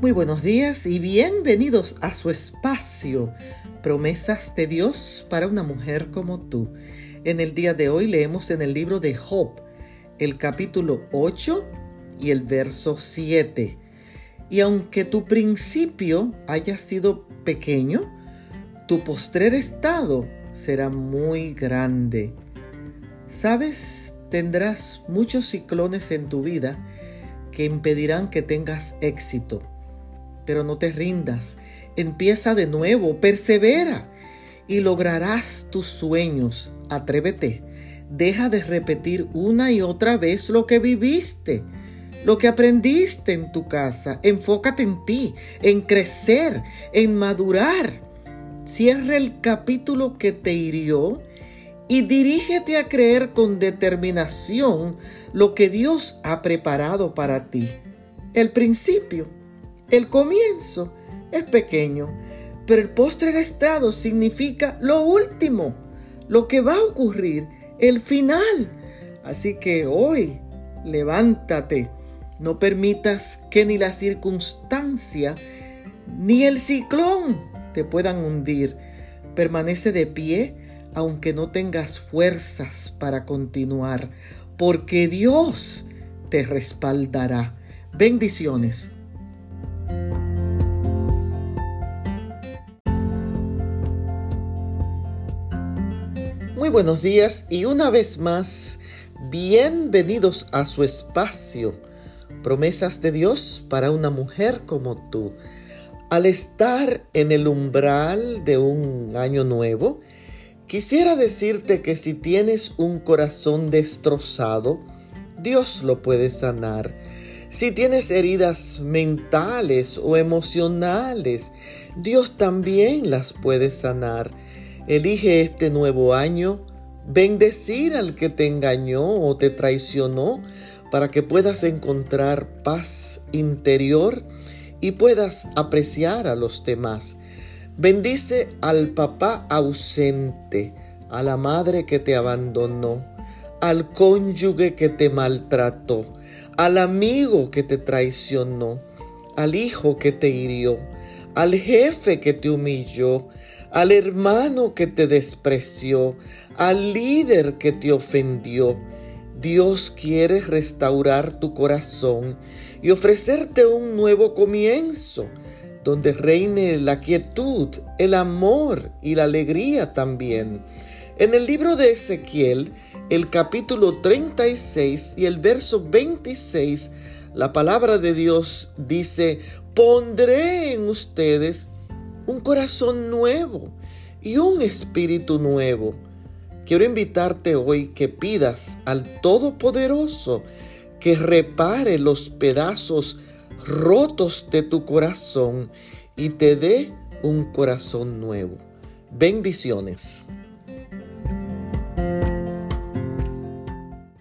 Muy buenos días y bienvenidos a su espacio, promesas de Dios para una mujer como tú. En el día de hoy leemos en el libro de Job, el capítulo 8 y el verso 7. Y aunque tu principio haya sido pequeño, tu postrer estado será muy grande. Sabes, tendrás muchos ciclones en tu vida que impedirán que tengas éxito pero no te rindas. Empieza de nuevo, persevera y lograrás tus sueños. Atrévete. Deja de repetir una y otra vez lo que viviste, lo que aprendiste en tu casa. Enfócate en ti, en crecer, en madurar. Cierra el capítulo que te hirió y dirígete a creer con determinación lo que Dios ha preparado para ti. El principio el comienzo es pequeño, pero el postre estado significa lo último, lo que va a ocurrir, el final. Así que hoy, levántate. No permitas que ni la circunstancia ni el ciclón te puedan hundir. Permanece de pie aunque no tengas fuerzas para continuar, porque Dios te respaldará. Bendiciones. Muy buenos días y una vez más, bienvenidos a su espacio, promesas de Dios para una mujer como tú. Al estar en el umbral de un año nuevo, quisiera decirte que si tienes un corazón destrozado, Dios lo puede sanar. Si tienes heridas mentales o emocionales, Dios también las puede sanar. Elige este nuevo año bendecir al que te engañó o te traicionó para que puedas encontrar paz interior y puedas apreciar a los demás. Bendice al papá ausente, a la madre que te abandonó, al cónyuge que te maltrató, al amigo que te traicionó, al hijo que te hirió, al jefe que te humilló, al hermano que te despreció, al líder que te ofendió. Dios quiere restaurar tu corazón y ofrecerte un nuevo comienzo, donde reine la quietud, el amor y la alegría también. En el libro de Ezequiel, el capítulo 36 y el verso 26, la palabra de Dios dice, pondré en ustedes un corazón nuevo y un espíritu nuevo. Quiero invitarte hoy que pidas al Todopoderoso que repare los pedazos rotos de tu corazón y te dé un corazón nuevo. Bendiciones.